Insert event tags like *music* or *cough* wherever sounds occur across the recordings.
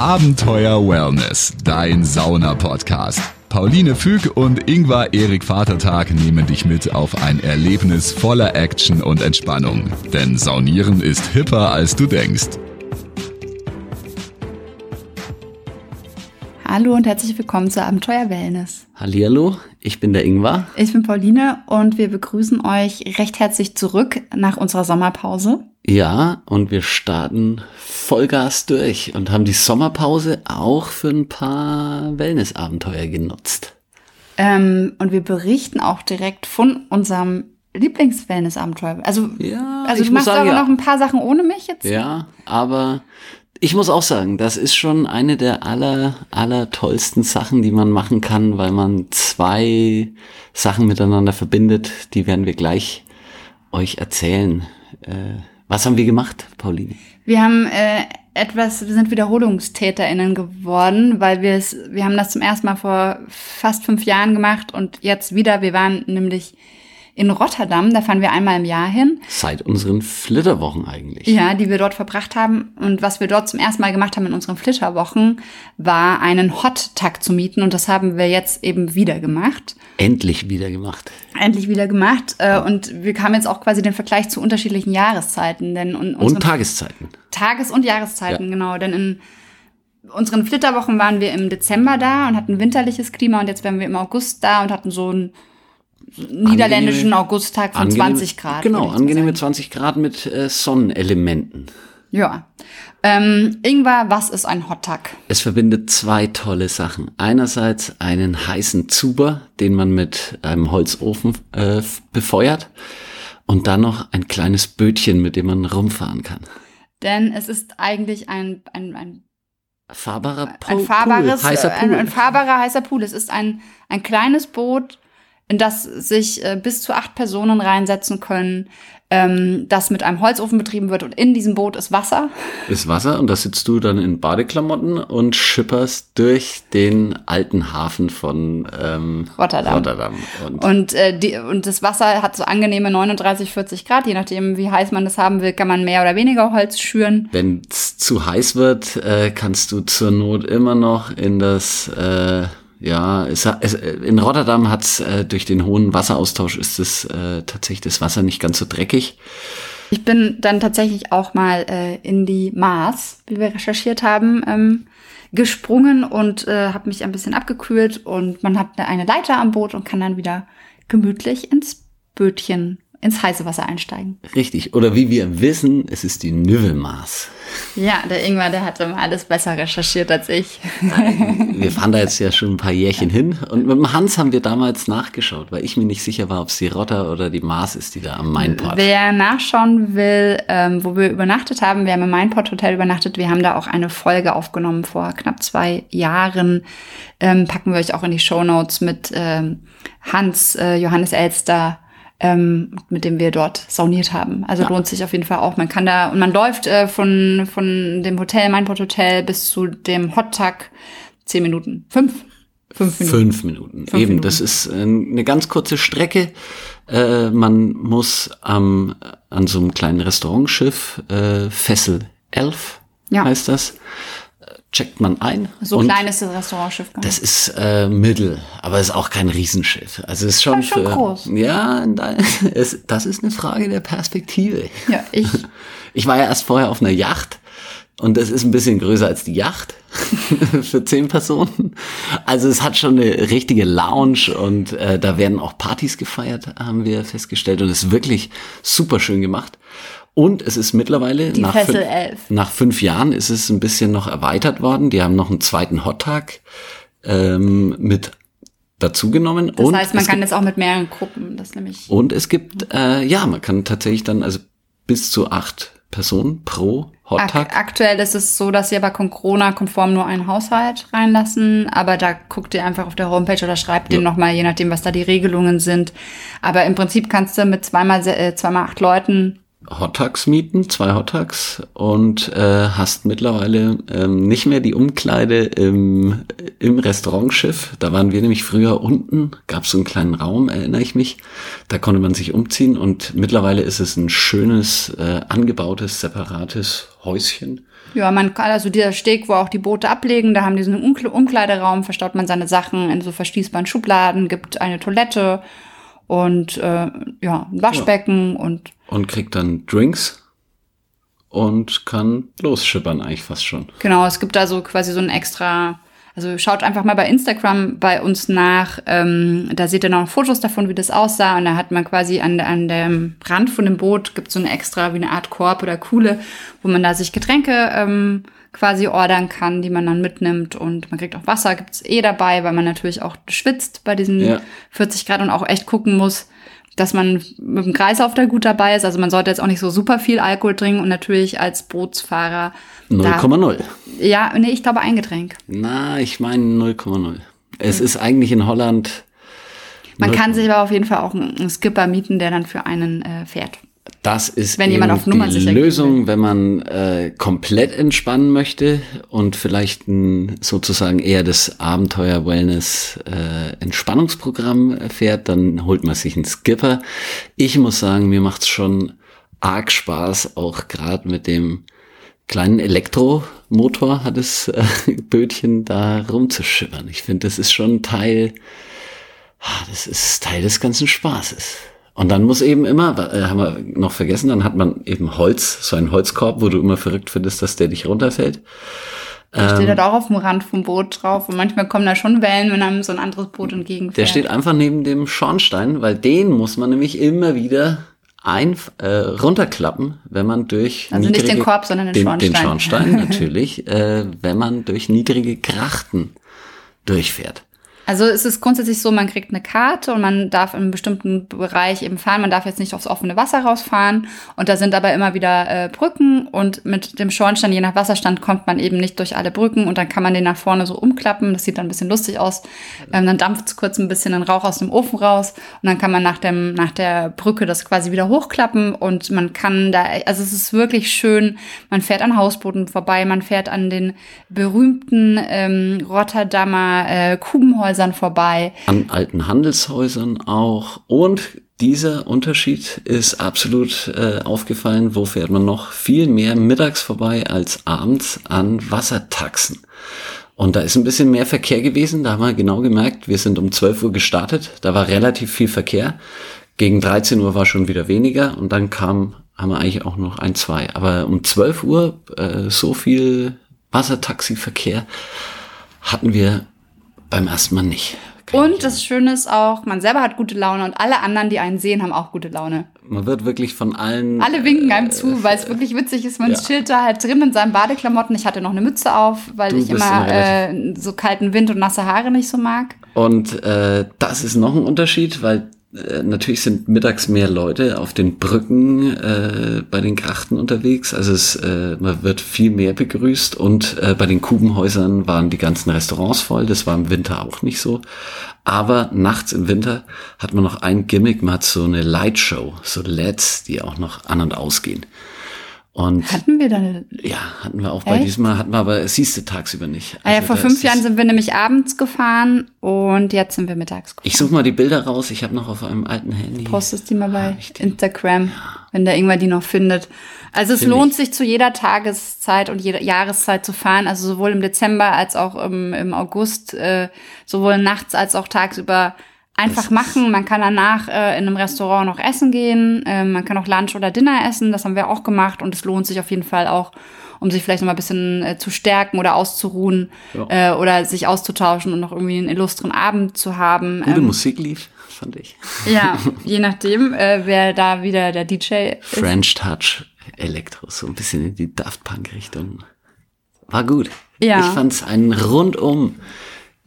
Abenteuer Wellness, dein Sauna-Podcast. Pauline Füg und Ingvar Erik Vatertag nehmen dich mit auf ein Erlebnis voller Action und Entspannung. Denn Saunieren ist hipper, als du denkst. Hallo und herzlich willkommen zu Abenteuer Wellness. Hallihallo, ich bin der Ingvar. Ich bin Pauline und wir begrüßen euch recht herzlich zurück nach unserer Sommerpause. Ja, und wir starten Vollgas durch und haben die Sommerpause auch für ein paar Wellnessabenteuer genutzt. Ähm, und wir berichten auch direkt von unserem Lieblings-Wellness-Abenteuer. Also, Ja, also ich du machst sagen, aber ja. noch ein paar Sachen ohne mich jetzt. Ja, aber ich muss auch sagen, das ist schon eine der aller, aller tollsten Sachen, die man machen kann, weil man zwei Sachen miteinander verbindet. Die werden wir gleich euch erzählen. Äh, was haben wir gemacht, Pauline? Wir haben äh, etwas, wir sind WiederholungstäterInnen geworden, weil wir es, wir haben das zum ersten Mal vor fast fünf Jahren gemacht und jetzt wieder. Wir waren nämlich in Rotterdam, da fahren wir einmal im Jahr hin. Seit unseren Flitterwochen eigentlich. Ja, die wir dort verbracht haben. Und was wir dort zum ersten Mal gemacht haben in unseren Flitterwochen, war einen Hot-Tag zu mieten. Und das haben wir jetzt eben wieder gemacht. Endlich wieder gemacht. Endlich wieder gemacht. Äh, Und wir haben jetzt auch quasi den Vergleich zu unterschiedlichen Jahreszeiten. Denn Und Tageszeiten. Tages- und Jahreszeiten, Ja. genau. Denn in unseren Flitterwochen waren wir im Dezember da und hatten winterliches Klima. Und jetzt wären wir im August da und hatten so einen niederländischen Augusttag von Angenehme- 20 Grad. Genau, angenehme sagen. 20 Grad mit äh, Sonnenelementen. Ja. Ähm, Ingwer, was ist ein Hottag? Es verbindet zwei tolle Sachen. Einerseits einen heißen Zuber, den man mit einem Holzofen äh, befeuert. Und dann noch ein kleines Bötchen, mit dem man rumfahren kann. Denn es ist eigentlich ein, ein, ein, Fahrbarer Po- ein fahrbares, Pool, heißer äh, ein, Pool. ein fahrbarer heißer Pool. Es ist ein, ein kleines Boot, in das sich äh, bis zu acht Personen reinsetzen können, ähm, das mit einem Holzofen betrieben wird und in diesem Boot ist Wasser. ist Wasser und da sitzt du dann in Badeklamotten und schipperst durch den alten Hafen von ähm, Rotterdam. Rotterdam. Und, Und, äh, die, und das Wasser hat so angenehme 39, 40 Grad. Je nachdem, wie heiß man das haben will, kann man mehr oder weniger Holz schüren. wenn es zu heiß wird, äh, kannst du zur Not immer noch in das äh, ja, es, es, in Rotterdam hat's äh, durch den hohen Wasseraustausch ist es äh, tatsächlich das Wasser nicht ganz so dreckig. Ich bin dann tatsächlich auch mal äh, in die Maas, wie wir recherchiert haben, ähm, gesprungen und äh, habe mich ein bisschen abgekühlt und man hat eine Leiter am Boot und kann dann wieder gemütlich ins Bötchen, ins heiße Wasser einsteigen. Richtig. Oder wie wir wissen, es ist die Nüvelmaß. Ja, der Ingwer, der hat immer alles besser recherchiert als ich. Wir fahren da jetzt ja schon ein paar Jährchen hin. Und mit dem Hans haben wir damals nachgeschaut, weil ich mir nicht sicher war, ob es die Rotter oder die Maß ist, die da am Mainport. Wer nachschauen will, ähm, wo wir übernachtet haben, wir haben im Mainport Hotel übernachtet. Wir haben da auch eine Folge aufgenommen vor knapp zwei Jahren. Ähm, packen wir euch auch in die Show Notes mit ähm, Hans, äh, Johannes Elster, ähm, mit dem wir dort sauniert haben. Also lohnt sich auf jeden Fall auch. Man kann da und man läuft äh, von von dem Hotel Mainport Hotel bis zu dem Hot Tag zehn Minuten, fünf, fünf Minuten. Fünf Minuten. Fünf Eben, Minuten. das ist äh, eine ganz kurze Strecke. Äh, man muss am, an so einem kleinen Restaurantschiff, äh, Fessel 11 Ja. heißt das, checkt man ein. So klein ist das Restaurantschiff gar nicht. Das ist äh, mittel, aber es ist auch kein Riesenschiff. Also es ist schon, schon für, groß. Ja, *laughs* es, das ist eine Frage der Perspektive. Ja, ich *laughs* Ich war ja erst vorher auf einer Yacht und das ist ein bisschen größer als die Yacht *laughs* für zehn Personen. Also es hat schon eine richtige Lounge und äh, da werden auch Partys gefeiert, haben wir festgestellt und es ist wirklich super schön gemacht. Und es ist mittlerweile nach, fün- 11. nach fünf Jahren ist es ein bisschen noch erweitert worden. Die haben noch einen zweiten Hottag ähm, mit dazugenommen. Das und heißt, man kann jetzt auch mit mehreren Gruppen, das nämlich. und es gibt, äh, ja, man kann tatsächlich dann also bis zu acht Personen pro Ak Hottag. aktuell ist es so, dass sie aber Corona-konform nur einen Haushalt reinlassen. Aber da guckt ihr einfach auf der Homepage oder schreibt Ja. den nochmal, je nachdem, was da die Regelungen sind. Aber im Prinzip kannst du mit zweimal, äh, zweimal acht Leuten Hottags mieten, zwei Hottags und äh, hast mittlerweile ähm, nicht mehr die Umkleide im, im Restaurantschiff. Da waren wir nämlich früher unten, gab es so einen kleinen Raum, erinnere ich mich. Da konnte man sich umziehen und mittlerweile ist es ein schönes, äh, angebautes, separates Häuschen. Ja, man kann also dieser Steg, wo auch die Boote ablegen, da haben die so einen Umkle- Umkleideraum, verstaut man seine Sachen in so verschließbaren Schubladen, gibt eine Toilette und äh, ja, ein Waschbecken und Und kriegt dann Drinks und kann losschippern eigentlich fast schon. Genau, es gibt also quasi so ein extra, also schaut einfach mal bei Instagram bei uns nach, ähm, da seht ihr noch Fotos davon, wie das aussah und da hat man quasi an, an dem Rand von dem Boot gibt so eine extra, wie eine Art Korb oder Kuhle, wo man da sich Getränke ähm, quasi ordern kann, die man dann mitnimmt und man kriegt auch Wasser, gibt's eh dabei, weil man natürlich auch schwitzt bei diesen Ja. 40 Grad und auch echt gucken muss, dass man mit dem Kreislauf da gut dabei ist. Also man sollte jetzt auch nicht so super viel Alkohol trinken und natürlich als Bootsfahrer da 0,0. ja, nee, ich glaube ein Getränk. Na, ich meine 0,0. Es ist eigentlich in Holland. Man kann sich aber auf jeden Fall auch einen einen Skipper mieten, der dann für einen äh, fährt. Das ist Wenn jemand auf Nummer die Lösung, wenn man äh, komplett entspannen möchte und vielleicht ein, sozusagen eher das Abenteuer-Wellness-Entspannungsprogramm fährt, dann holt man sich einen Skipper. Ich muss sagen, mir macht's schon arg Spaß, auch gerade mit dem kleinen Elektromotor hat das äh, *laughs* Bötchen da rumzuschippern. Ich finde, das ist schon Teil, ah, das ist Teil des ganzen Spaßes. Und dann muss eben immer, äh, haben wir noch vergessen, dann hat man eben Holz, so einen Holzkorb, wo du immer verrückt findest, dass der dich runterfällt. Der Ähm. steht halt auch auf dem Rand vom Boot drauf und manchmal kommen da schon Wellen, wenn einem so ein anderes Boot entgegenfährt. Der steht einfach neben dem Schornstein, weil den muss man nämlich immer wieder ein, äh, runterklappen, wenn man durch Also nicht den Korb, sondern den Den Schornstein. Schornstein *laughs* natürlich, äh, wenn man durch niedrige Grachten durchfährt. Also es ist grundsätzlich so, man kriegt eine Karte und man darf in einem bestimmten Bereich eben fahren. Man darf jetzt nicht aufs offene Wasser rausfahren. Und da sind aber immer wieder äh, Brücken. Und mit dem Schornstein, je nach Wasserstand, kommt man eben nicht durch alle Brücken. Und dann kann man den nach vorne so umklappen. Das sieht dann ein bisschen lustig aus. Ähm, dann dampft es kurz ein bisschen den Rauch aus dem Ofen raus. Und dann kann man nach, dem, nach der Brücke das quasi wieder hochklappen. Und man kann da, also es ist wirklich schön. Man fährt an Hausbooten vorbei. Man fährt an den berühmten ähm, Rotterdamer äh, Kubenhäusern vorbei. An alten Handelshäusern auch. Und dieser Unterschied ist absolut äh, aufgefallen. Wo fährt man noch viel mehr mittags vorbei als abends an Wassertaxen? Und da ist ein bisschen mehr Verkehr gewesen. Da haben wir genau gemerkt, wir sind um 12 Uhr gestartet. Da war relativ viel Verkehr. Gegen 13 Uhr war schon wieder weniger. Und dann kam, haben wir eigentlich auch noch ein, zwei. Aber um 12 Uhr äh, so viel Wassertaxiverkehr hatten wir beim ersten Mal nicht. Und das Schöne ist auch, man selber hat gute Laune und alle anderen, die einen sehen, haben auch gute Laune. Man wird wirklich von allen. Alle winken einem zu, weil es wirklich witzig ist. Man *laughs* ja. chillt da halt drin in seinen Badeklamotten. Ich hatte noch eine Mütze auf, weil Du ich immer äh, so kalten Wind und nasse Haare nicht so mag. Und äh, das ist noch ein Unterschied, weil äh, natürlich sind mittags mehr Leute auf den Brücken äh, bei den Grachten unterwegs. Also es, äh, man wird viel mehr begrüßt und äh, bei den Kubenhäusern waren die ganzen Restaurants voll. Das war im Winter auch nicht so. Aber nachts im Winter hat man noch ein Gimmick, man hat so eine Lightshow, so LEDs, die auch noch an und ausgehen. Und Hatten wir da eine. ja, hatten wir auch bei Echt? diesem Mal, hatten wir aber, es du tagsüber nicht. Ah ja, Also vor fünf Jahren sind wir nämlich abends gefahren und jetzt sind wir mittags gefahren. Ich suche mal die Bilder raus. Ich habe noch auf einem alten Handy. Postest die mal bei Ja, ich- Instagram, wenn da irgendwer die noch findet. Also es Find lohnt ich. sich zu jeder Tageszeit und jeder Jahreszeit zu fahren. Also sowohl im Dezember als auch im, im August, äh, sowohl nachts als auch tagsüber einfach machen. Man kann danach äh, in einem Restaurant noch essen gehen. Äh, man kann auch Lunch oder Dinner essen. Das haben wir auch gemacht und es lohnt sich auf jeden Fall auch, um sich vielleicht noch mal ein bisschen äh, zu stärken oder auszuruhen Ja. äh, oder sich auszutauschen und noch irgendwie einen illustren Abend zu haben. Gute Ähm, Musik lief, fand ich. ja, *laughs* je nachdem, äh, wer da wieder der DJ ist. French Touch Elektro, so ein bisschen in die Daft Punk Richtung. War gut. Ja. Ich fand's ein rundum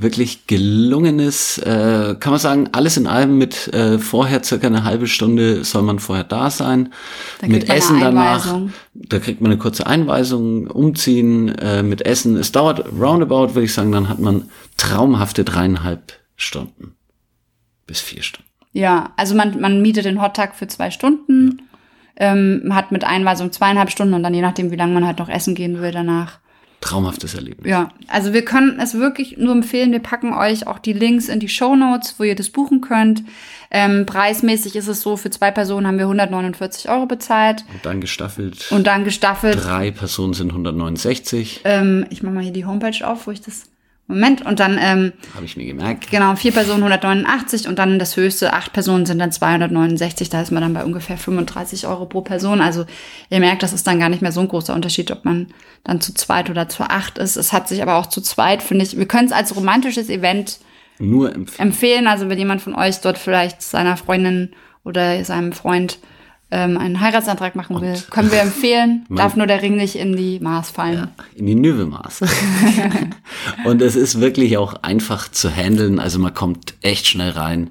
wirklich gelungenes, äh, kann man sagen, alles in allem mit äh, vorher circa eine halbe Stunde soll man vorher da sein. Dann mit Essen danach. Da kriegt man eine kurze Einweisung, umziehen, äh, mit Essen. Es dauert roundabout, würde ich sagen, dann hat man traumhafte dreieinhalb Stunden. Bis vier Stunden. Ja, also man, man mietet den Hottag für zwei Stunden, ähm, hat mit Einweisung zweieinhalb Stunden und dann je nachdem, wie lange man halt noch essen gehen will danach. Traumhaftes Erlebnis. Ja, also wir können es wirklich nur empfehlen. Wir packen euch auch die Links in die Show Notes, wo ihr das buchen könnt. Ähm, preismäßig ist es so, für zwei Personen haben wir 149 Euro bezahlt. Und dann gestaffelt. Und dann gestaffelt. Drei Personen sind 169. Ähm, ich mache mal hier die Homepage auf, wo ich das Moment, und dann, ähm, Habe ich mir gemerkt. genau, vier Personen 189 und dann das höchste, acht Personen sind dann 269, da ist man dann bei ungefähr 35 Euro pro Person. Also ihr merkt, das ist dann gar nicht mehr so ein großer Unterschied, ob man dann zu zweit oder zu acht ist. Es hat sich aber auch zu zweit, finde ich, wir können es als romantisches Event Nur empfehlen. empfehlen. Also wenn jemand von euch dort vielleicht seiner Freundin oder seinem Freund ähm, einen Heiratsantrag machen will, können wir empfehlen. *laughs* Darf nur der Ring nicht in die Maß fallen. in die Nüvelmaß. *laughs* und es ist wirklich auch einfach zu handeln. Also man kommt echt schnell rein,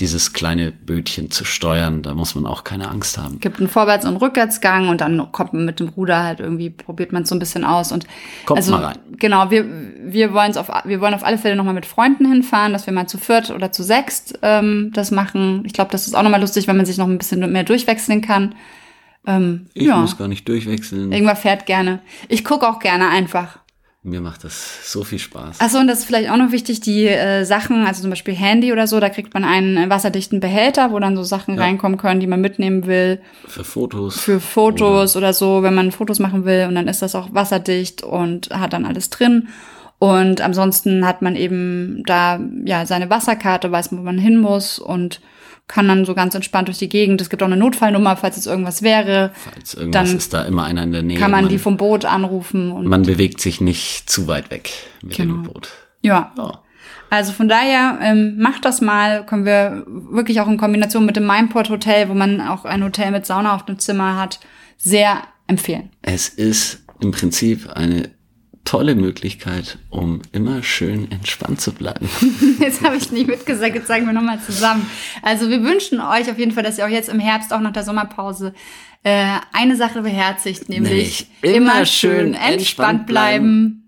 dieses kleine Bötchen zu steuern. Da muss man auch keine Angst haben. gibt einen Vorwärts- und Rückwärtsgang und dann kommt man mit dem Ruder halt irgendwie, probiert man es so ein bisschen aus und Kommt also, mal rein. Genau, wir, wir wollen auf, wir wollen auf alle Fälle nochmal mit Freunden hinfahren, dass wir mal zu viert oder zu sechst ähm, das machen. Ich glaube, das ist auch nochmal lustig, wenn man sich noch ein bisschen mehr durchwechseln kann. Ähm, Ich ja, muss gar nicht durchwechseln. irgendwer fährt gerne. Ich gucke auch gerne einfach. Mir macht das so viel Spaß. Achso, und das ist vielleicht auch noch wichtig, die äh, Sachen, also zum Beispiel Handy oder so, da kriegt man einen äh, wasserdichten Behälter, wo dann so Sachen Ja. reinkommen können, die man mitnehmen will. Für Fotos. für Fotos oder so, wenn man Fotos machen will und dann ist das auch wasserdicht und hat dann alles drin. Und ansonsten hat man eben da ja seine Wasserkarte, weiß, wo man hin muss und kann dann so ganz entspannt durch die Gegend. Es gibt auch eine Notfallnummer, falls jetzt irgendwas wäre. Falls irgendwas Dann ist da immer einer in der Nähe. Kann man man, die vom Boot anrufen und man bewegt sich nicht zu weit weg mit dem Genau. Boot. ja. Ja. Also von daher, ähm, macht das mal. Können wir wirklich auch in Kombination mit dem Mindport Hotel, wo man auch ein Hotel mit Sauna auf dem Zimmer hat, sehr empfehlen. Es ist im Prinzip eine tolle Möglichkeit, um immer schön entspannt zu bleiben. *laughs* Jetzt habe ich nicht mitgesagt, jetzt sagen wir nochmal zusammen. Also wir wünschen euch auf jeden Fall, dass ihr auch jetzt im Herbst, auch nach der Sommerpause, äh, eine Sache beherzigt, nämlich Nämlich immer schön entspannt bleiben.